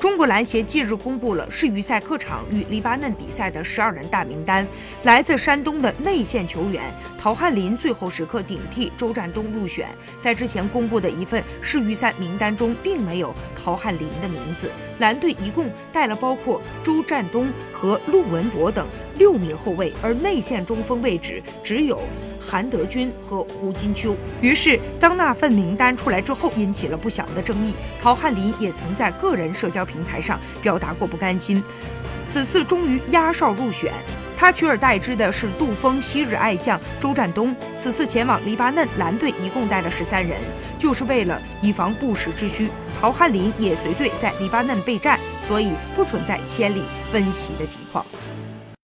中国篮协近日公布了世预赛客场与黎巴嫩比赛的十二人大名单，来自山东的内线球员陶汉林最后时刻顶替周占东入选。在之前公布的一份世预赛名单中，并没有陶汉林的名字。蓝队一共带了包括周占东和陆文博等六名后卫，而内线中锋位置只有。韩德君和胡金秋。于是，当那份名单出来之后，引起了不小的争议。陶汉林也曾在个人社交平台上表达过不甘心。此次终于压哨入选，他取而代之的是杜锋昔日爱将周占东。此次前往黎巴嫩，蓝队一共带了十三人，就是为了以防不时之需。陶汉林也随队在黎巴嫩备战，所以不存在千里奔袭的情况。